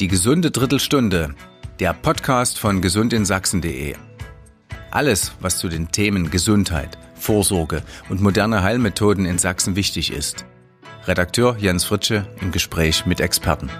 Die gesunde Drittelstunde, der Podcast von gesundinSachsen.de. Alles, was zu den Themen Gesundheit, Vorsorge und moderne Heilmethoden in Sachsen wichtig ist. Redakteur Jens Fritsche im Gespräch mit Experten.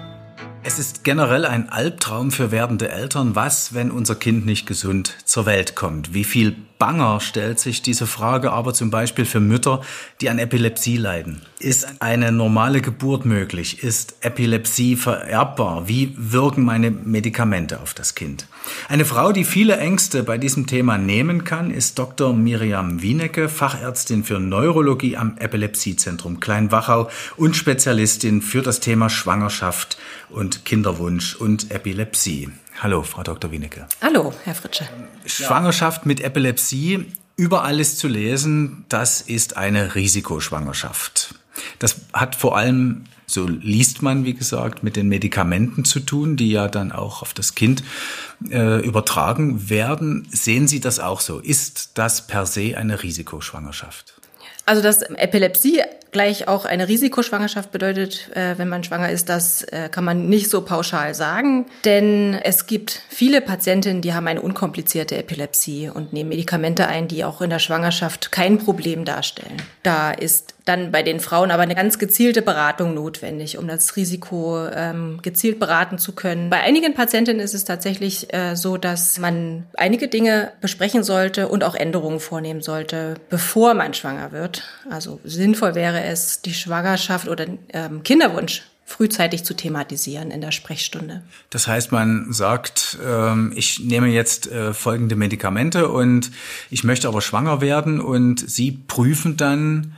Es ist generell ein Albtraum für werdende Eltern, was, wenn unser Kind nicht gesund zur Welt kommt. Wie viel banger stellt sich diese Frage aber zum Beispiel für Mütter, die an Epilepsie leiden. Ist eine normale Geburt möglich? Ist Epilepsie vererbbar? Wie wirken meine Medikamente auf das Kind? Eine Frau, die viele Ängste bei diesem Thema nehmen kann, ist Dr. Miriam Wienecke, Fachärztin für Neurologie am Epilepsiezentrum Kleinwachau und Spezialistin für das Thema Schwangerschaft und Kinderwunsch und Epilepsie. Hallo, Frau Dr. Wienecke. Hallo, Herr Fritsche. Schwangerschaft mit Epilepsie, überall ist zu lesen, das ist eine Risikoschwangerschaft. Das hat vor allem, so liest man, wie gesagt, mit den Medikamenten zu tun, die ja dann auch auf das Kind äh, übertragen werden. Sehen Sie das auch so? Ist das per se eine Risikoschwangerschaft? Also dass Epilepsie gleich auch eine Risikoschwangerschaft bedeutet, äh, wenn man schwanger ist, das äh, kann man nicht so pauschal sagen. Denn es gibt viele Patientinnen, die haben eine unkomplizierte Epilepsie und nehmen Medikamente ein, die auch in der Schwangerschaft kein Problem darstellen. Da ist dann bei den Frauen aber eine ganz gezielte Beratung notwendig, um das Risiko ähm, gezielt beraten zu können. Bei einigen Patientinnen ist es tatsächlich äh, so, dass man einige Dinge besprechen sollte und auch Änderungen vornehmen sollte, bevor man schwanger wird. Also sinnvoll wäre es, die Schwangerschaft oder ähm, Kinderwunsch frühzeitig zu thematisieren in der Sprechstunde. Das heißt, man sagt, ähm, ich nehme jetzt äh, folgende Medikamente und ich möchte aber schwanger werden und Sie prüfen dann,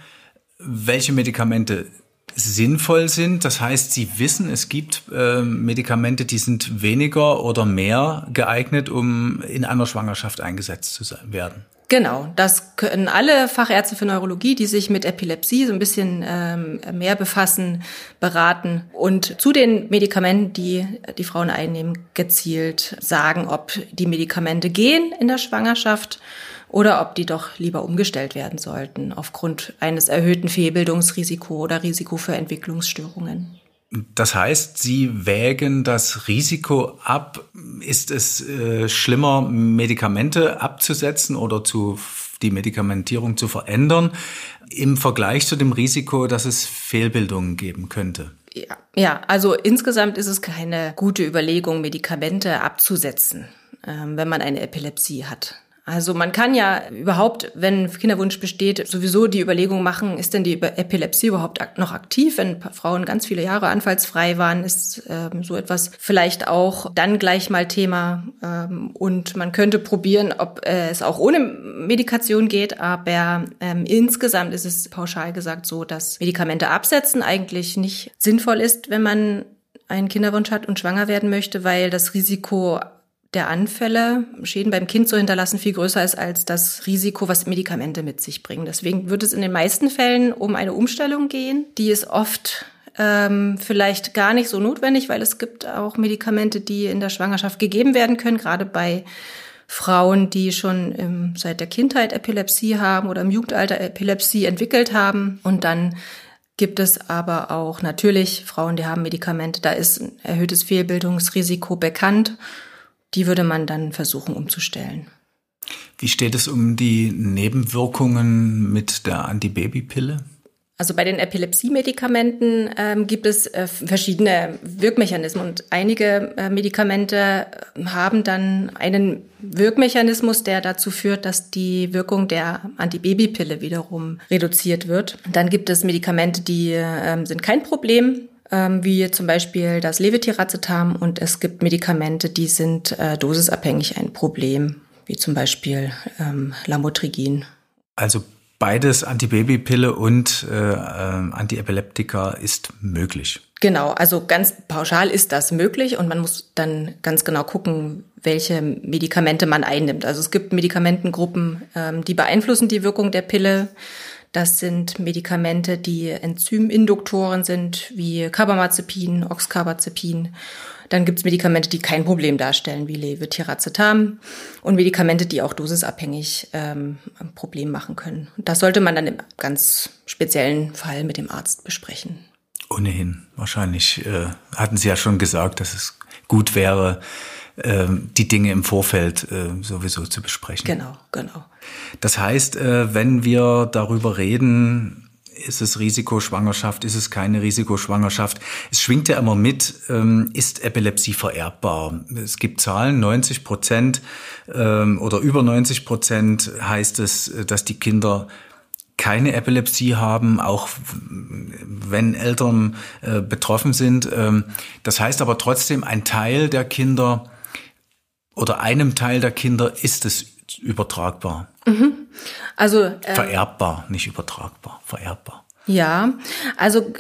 welche Medikamente sinnvoll sind. Das heißt, Sie wissen, es gibt äh, Medikamente, die sind weniger oder mehr geeignet, um in einer Schwangerschaft eingesetzt zu werden. Genau, das können alle Fachärzte für Neurologie, die sich mit Epilepsie so ein bisschen ähm, mehr befassen, beraten und zu den Medikamenten, die die Frauen einnehmen, gezielt sagen, ob die Medikamente gehen in der Schwangerschaft oder ob die doch lieber umgestellt werden sollten aufgrund eines erhöhten Fehlbildungsrisiko oder Risiko für Entwicklungsstörungen. Das heißt, Sie wägen das Risiko ab. Ist es äh, schlimmer, Medikamente abzusetzen oder zu, die Medikamentierung zu verändern im Vergleich zu dem Risiko, dass es Fehlbildungen geben könnte? Ja, ja also insgesamt ist es keine gute Überlegung, Medikamente abzusetzen, ähm, wenn man eine Epilepsie hat. Also man kann ja überhaupt, wenn Kinderwunsch besteht, sowieso die Überlegung machen, ist denn die Epilepsie überhaupt noch aktiv? Wenn Frauen ganz viele Jahre anfallsfrei waren, ist ähm, so etwas vielleicht auch dann gleich mal Thema. Ähm, und man könnte probieren, ob äh, es auch ohne Medikation geht. Aber ähm, insgesamt ist es pauschal gesagt so, dass Medikamente absetzen eigentlich nicht sinnvoll ist, wenn man einen Kinderwunsch hat und schwanger werden möchte, weil das Risiko der Anfälle, Schäden beim Kind zu hinterlassen, viel größer ist als das Risiko, was Medikamente mit sich bringen. Deswegen wird es in den meisten Fällen um eine Umstellung gehen. Die ist oft ähm, vielleicht gar nicht so notwendig, weil es gibt auch Medikamente, die in der Schwangerschaft gegeben werden können, gerade bei Frauen, die schon im, seit der Kindheit Epilepsie haben oder im Jugendalter Epilepsie entwickelt haben. Und dann gibt es aber auch natürlich Frauen, die haben Medikamente, da ist ein erhöhtes Fehlbildungsrisiko bekannt die würde man dann versuchen umzustellen. Wie steht es um die Nebenwirkungen mit der Antibabypille? Also bei den Epilepsie-Medikamenten ähm, gibt es äh, verschiedene Wirkmechanismen und einige äh, Medikamente äh, haben dann einen Wirkmechanismus, der dazu führt, dass die Wirkung der Antibabypille wiederum reduziert wird. Dann gibt es Medikamente, die äh, sind kein Problem, ähm, wie zum Beispiel das Levetiracetam und es gibt Medikamente, die sind äh, dosisabhängig ein Problem, wie zum Beispiel ähm, Lamotrigin. Also beides Antibabypille und äh, äh, Antiepileptika ist möglich. Genau, also ganz pauschal ist das möglich und man muss dann ganz genau gucken, welche Medikamente man einnimmt. Also es gibt Medikamentengruppen, ähm, die beeinflussen die Wirkung der Pille. Das sind Medikamente, die Enzyminduktoren sind, wie Carbamazepin, Oxcarbazepin. Dann gibt es Medikamente, die kein Problem darstellen, wie Levetiracetam und Medikamente, die auch dosisabhängig ähm, ein Problem machen können. Das sollte man dann im ganz speziellen Fall mit dem Arzt besprechen. Ohnehin. Wahrscheinlich äh, hatten Sie ja schon gesagt, dass es gut wäre, die Dinge im Vorfeld äh, sowieso zu besprechen. Genau, genau. Das heißt, äh, wenn wir darüber reden, ist es Risikoschwangerschaft, ist es keine Risikoschwangerschaft? Es schwingt ja immer mit, ähm, ist Epilepsie vererbbar? Es gibt Zahlen, 90 Prozent ähm, oder über 90 Prozent heißt es, dass die Kinder keine Epilepsie haben, auch wenn Eltern äh, betroffen sind. Ähm, das heißt aber trotzdem, ein Teil der Kinder oder einem Teil der Kinder ist es übertragbar. Mhm. Also äh, vererbbar, nicht übertragbar, vererbbar. Ja, also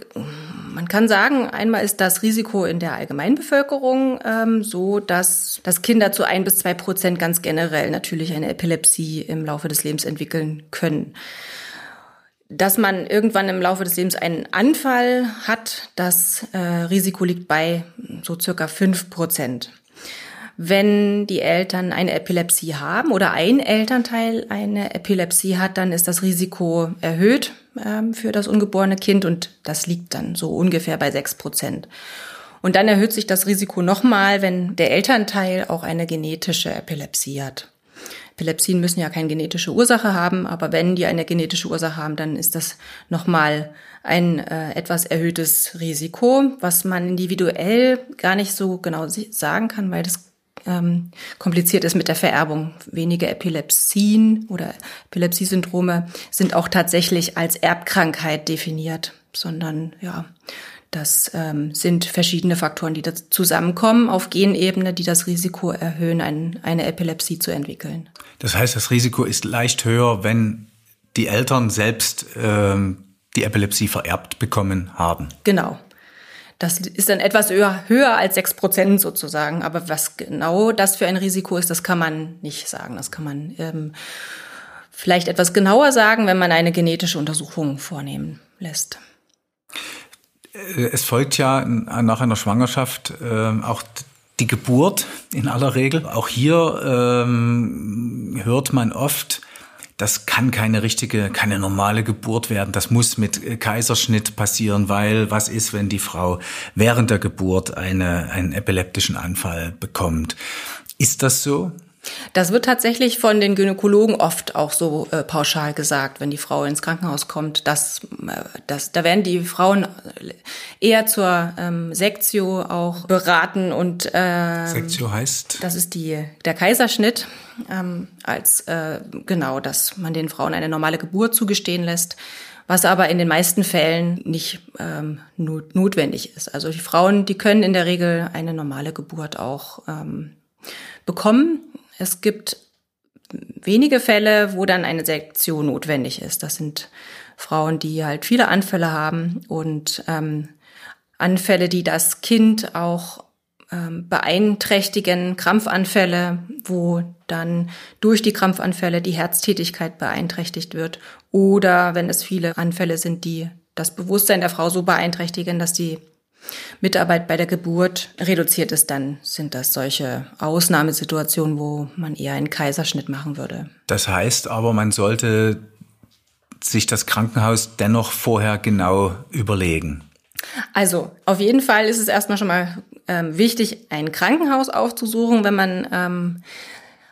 man kann sagen, einmal ist das Risiko in der Allgemeinbevölkerung ähm, so, dass, dass Kinder zu ein bis zwei Prozent ganz generell natürlich eine Epilepsie im Laufe des Lebens entwickeln können. Dass man irgendwann im Laufe des Lebens einen Anfall hat, das äh, Risiko liegt bei so circa fünf Prozent. Wenn die Eltern eine Epilepsie haben oder ein Elternteil eine Epilepsie hat, dann ist das Risiko erhöht ähm, für das ungeborene Kind und das liegt dann so ungefähr bei sechs Prozent. Und dann erhöht sich das Risiko nochmal, wenn der Elternteil auch eine genetische Epilepsie hat. Epilepsien müssen ja keine genetische Ursache haben, aber wenn die eine genetische Ursache haben, dann ist das nochmal ein äh, etwas erhöhtes Risiko, was man individuell gar nicht so genau sagen kann, weil das ähm, kompliziert ist mit der Vererbung. Wenige Epilepsien oder Epilepsiesyndrome sind auch tatsächlich als Erbkrankheit definiert, sondern ja, das ähm, sind verschiedene Faktoren, die da zusammenkommen auf Genebene, die das Risiko erhöhen, ein, eine Epilepsie zu entwickeln. Das heißt, das Risiko ist leicht höher, wenn die Eltern selbst ähm, die Epilepsie vererbt bekommen haben. Genau. Das ist dann etwas höher, höher als sechs Prozent sozusagen. Aber was genau das für ein Risiko ist, das kann man nicht sagen. Das kann man ähm, vielleicht etwas genauer sagen, wenn man eine genetische Untersuchung vornehmen lässt. Äh, es folgt ja nach einer Schwangerschaft äh, auch die Geburt in aller Regel. Auch hier ähm, hört man oft, das kann keine richtige, keine normale Geburt werden. Das muss mit äh, Kaiserschnitt passieren, weil was ist, wenn die Frau während der Geburt eine, einen epileptischen Anfall bekommt? Ist das so? Das wird tatsächlich von den Gynäkologen oft auch so äh, pauschal gesagt, wenn die Frau ins Krankenhaus kommt. Dass, äh, dass, da werden die Frauen eher zur ähm, Sektio auch beraten und äh, Sektio heißt? Das ist die der Kaiserschnitt, ähm, als äh, genau, dass man den Frauen eine normale Geburt zugestehen lässt was aber in den meisten Fällen nicht ähm, notwendig ist. Also die Frauen, die können in der Regel eine normale Geburt auch ähm, bekommen. Es gibt wenige Fälle, wo dann eine Sektion notwendig ist. Das sind Frauen, die halt viele Anfälle haben und ähm, Anfälle, die das Kind auch ähm, beeinträchtigen, Krampfanfälle, wo dann durch die Krampfanfälle die Herztätigkeit beeinträchtigt wird oder wenn es viele Anfälle sind, die das Bewusstsein der Frau so beeinträchtigen, dass die Mitarbeit bei der Geburt reduziert ist, dann sind das solche Ausnahmesituationen, wo man eher einen Kaiserschnitt machen würde. Das heißt aber, man sollte sich das Krankenhaus dennoch vorher genau überlegen. Also auf jeden Fall ist es erstmal schon mal ähm, wichtig, ein Krankenhaus aufzusuchen, wenn man ähm,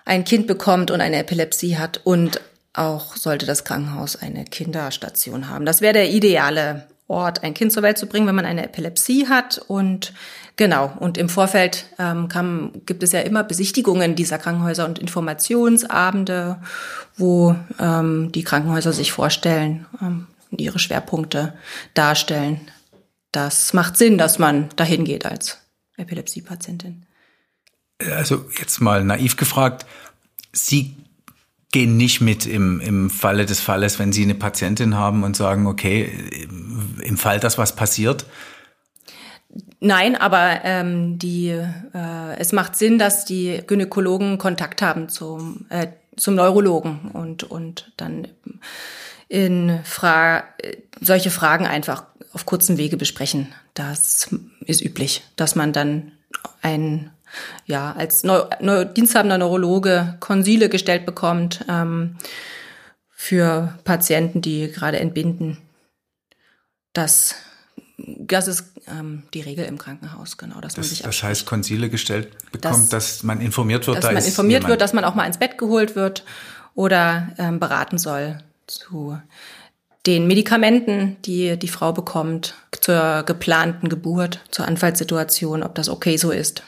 ein Kind bekommt und eine Epilepsie hat und auch sollte das Krankenhaus eine Kinderstation haben. Das wäre der ideale Ort, ein Kind zur Welt zu bringen, wenn man eine Epilepsie hat. Und genau, und im Vorfeld ähm, kann, gibt es ja immer Besichtigungen dieser Krankenhäuser und Informationsabende, wo ähm, die Krankenhäuser sich vorstellen, ähm, ihre Schwerpunkte darstellen. Das macht Sinn, dass man dahin geht als Epilepsiepatientin. Also jetzt mal naiv gefragt, Sie gehen nicht mit im, im Falle des Falles, wenn Sie eine Patientin haben und sagen, okay, im Fall, dass was passiert? Nein, aber ähm, die, äh, es macht Sinn, dass die Gynäkologen Kontakt haben zum, äh, zum Neurologen und, und dann in Fra solche Fragen einfach auf kurzem Wege besprechen. Das ist üblich, dass man dann ein ja, als Neu Neu diensthabender Neurologe Konsile gestellt bekommt ähm, für Patienten, die gerade entbinden. Das das ist ähm, die Regel im Krankenhaus, genau, dass das, man sich Das heißt, Konsile gestellt bekommt, dass, dass man informiert wird, dass da man informiert jemand. wird, dass man auch mal ins Bett geholt wird oder ähm, beraten soll zu den Medikamenten, die die Frau bekommt zur geplanten Geburt, zur Anfallssituation, ob das okay so ist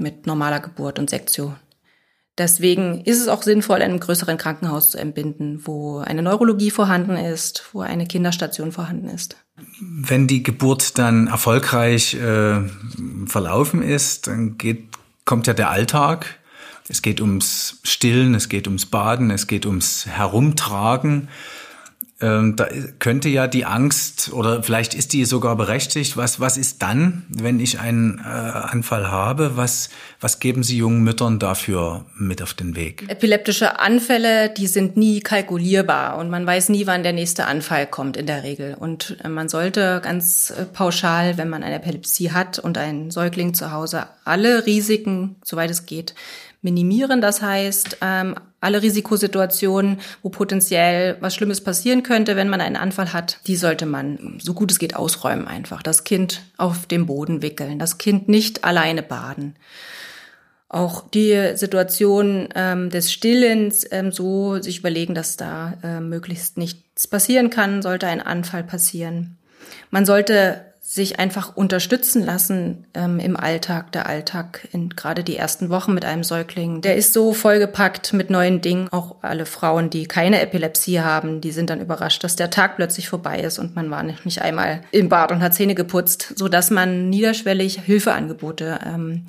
mit normaler Geburt und Sektion. Deswegen ist es auch sinnvoll, in einem größeren Krankenhaus zu entbinden, wo eine Neurologie vorhanden ist, wo eine Kinderstation vorhanden ist. Wenn die Geburt dann erfolgreich äh, verlaufen ist, dann geht, kommt ja der Alltag. Es geht ums Stillen, es geht ums Baden, es geht ums Herumtragen. Ähm, da könnte ja die Angst oder vielleicht ist die sogar berechtigt. Was, was ist dann, wenn ich einen äh, Anfall habe? Was, was geben Sie jungen Müttern dafür mit auf den Weg? Epileptische Anfälle, die sind nie kalkulierbar und man weiß nie, wann der nächste Anfall kommt in der Regel. Und äh, man sollte ganz äh, pauschal, wenn man eine Epilepsie hat und einen Säugling zu Hause, alle Risiken, soweit es geht, minimieren. Das heißt, ähm, alle Risikosituationen, wo potenziell was Schlimmes passieren könnte, wenn man einen Anfall hat, die sollte man so gut es geht ausräumen einfach. Das Kind auf dem Boden wickeln, das Kind nicht alleine baden. Auch die Situation ähm, des Stillens ähm, so sich überlegen, dass da äh, möglichst nichts passieren kann, sollte ein Anfall passieren. Man sollte sich einfach unterstützen lassen ähm, im Alltag. Der Alltag in gerade die ersten Wochen mit einem Säugling, der ist so vollgepackt mit neuen Dingen. Auch alle Frauen, die keine Epilepsie haben, die sind dann überrascht, dass der Tag plötzlich vorbei ist und man war nicht einmal im Bad und hat Zähne geputzt, so dass man niederschwellig Hilfeangebote ähm,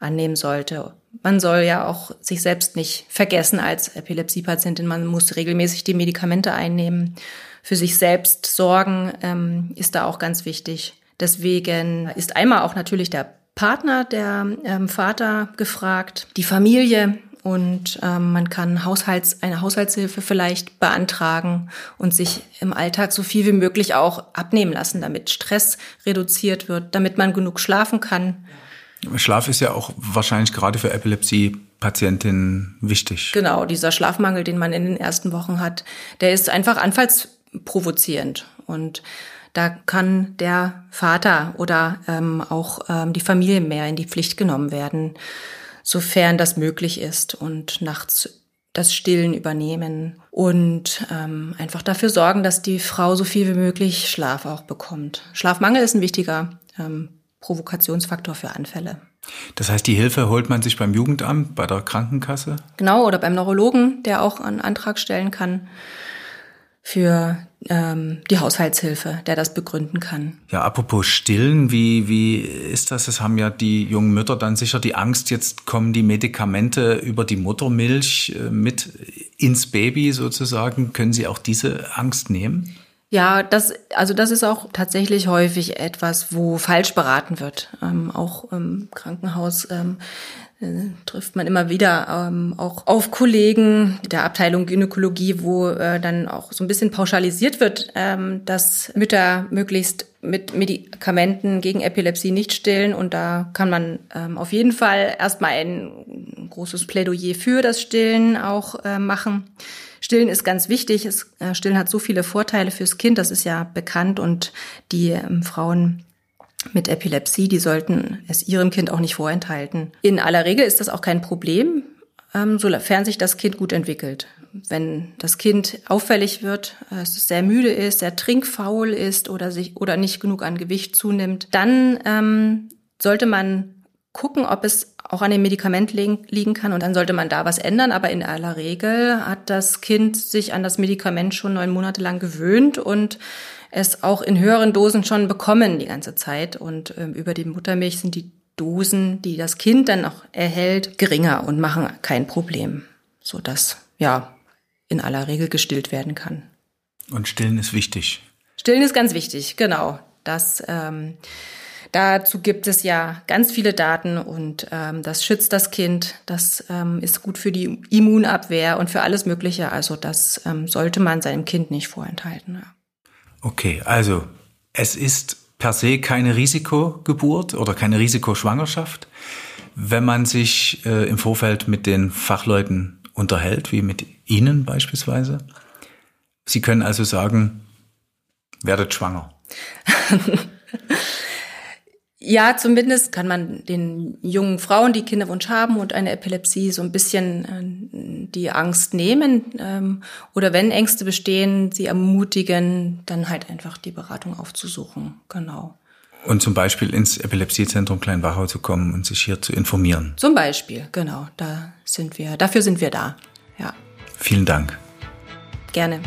annehmen sollte. Man soll ja auch sich selbst nicht vergessen als Epilepsiepatientin. Man muss regelmäßig die Medikamente einnehmen für sich selbst sorgen, ähm, ist da auch ganz wichtig. Deswegen ist einmal auch natürlich der Partner, der ähm, Vater gefragt, die Familie und ähm, man kann Haushalts, eine Haushaltshilfe vielleicht beantragen und sich im Alltag so viel wie möglich auch abnehmen lassen, damit Stress reduziert wird, damit man genug schlafen kann. Schlaf ist ja auch wahrscheinlich gerade für Epilepsie-Patientinnen wichtig. Genau, dieser Schlafmangel, den man in den ersten Wochen hat, der ist einfach anfallsprovozierend und da kann der Vater oder ähm, auch ähm, die Familie mehr in die Pflicht genommen werden, sofern das möglich ist und nachts das Stillen übernehmen und ähm, einfach dafür sorgen, dass die Frau so viel wie möglich Schlaf auch bekommt. Schlafmangel ist ein wichtiger ähm, Provokationsfaktor für Anfälle. Das heißt, die Hilfe holt man sich beim Jugendamt, bei der Krankenkasse? Genau, oder beim Neurologen, der auch einen Antrag stellen kann für ähm, die Haushaltshilfe, der das begründen kann. Ja, apropos Stillen, wie, wie ist das? Es haben ja die jungen Mütter dann sicher die Angst, jetzt kommen die Medikamente über die Muttermilch äh, mit ins Baby sozusagen. Können Sie auch diese Angst nehmen? Ja, das, also das ist auch tatsächlich häufig etwas, wo falsch beraten wird. Ähm, auch im Krankenhaus ähm, äh, trifft man immer wieder ähm, auch auf Kollegen der Abteilung Gynäkologie, wo äh, dann auch so ein bisschen pauschalisiert wird, ähm, dass Mütter möglichst mit Medikamenten gegen Epilepsie nicht stillen. Und da kann man ähm, auf jeden Fall erstmal ein großes Plädoyer für das Stillen auch äh, machen. Stillen ist ganz wichtig. Äh, Stillen hat so viele Vorteile fürs Kind, das ist ja bekannt. Und die ähm, Frauen mit Epilepsie, die sollten es ihrem Kind auch nicht vorenthalten. In aller Regel ist das auch kein Problem, ähm, sofern sich das Kind gut entwickelt. Wenn das Kind auffällig wird, äh, es sehr müde ist, sehr trinkfaul ist oder sich oder nicht genug an Gewicht zunimmt, dann ähm, sollte man gucken, ob es auch an dem Medikament liegen kann und dann sollte man da was ändern. Aber in aller Regel hat das Kind sich an das Medikament schon neun Monate lang gewöhnt und es auch in höheren Dosen schon bekommen die ganze Zeit. Und ähm, über die Muttermilch sind die Dosen, die das Kind dann auch erhält, geringer und machen kein Problem, so dass ja in aller Regel gestillt werden kann. Und Stillen ist wichtig. Stillen ist ganz wichtig, genau. Das ähm, Dazu gibt es ja ganz viele Daten und ähm, das schützt das Kind. Das ähm, ist gut für die Immunabwehr und für alles Mögliche. Also das ähm, sollte man seinem Kind nicht vorenthalten. Ja. Okay, also es ist per se keine Risikogeburt oder keine Risikoschwangerschaft, wenn man sich äh, im Vorfeld mit den Fachleuten unterhält, wie mit Ihnen beispielsweise. Sie können also sagen, werdet schwanger. Ja, zumindest kann man den jungen Frauen, die Kinderwunsch haben und eine Epilepsie, so ein bisschen äh, die Angst nehmen. Ähm, oder wenn Ängste bestehen, sie ermutigen, dann halt einfach die Beratung aufzusuchen. Genau. Und zum Beispiel ins Epilepsiezentrum Kleinwachau zu kommen und sich hier zu informieren. Zum Beispiel, genau. Da sind wir, dafür sind wir da. Ja. Vielen Dank. Gerne.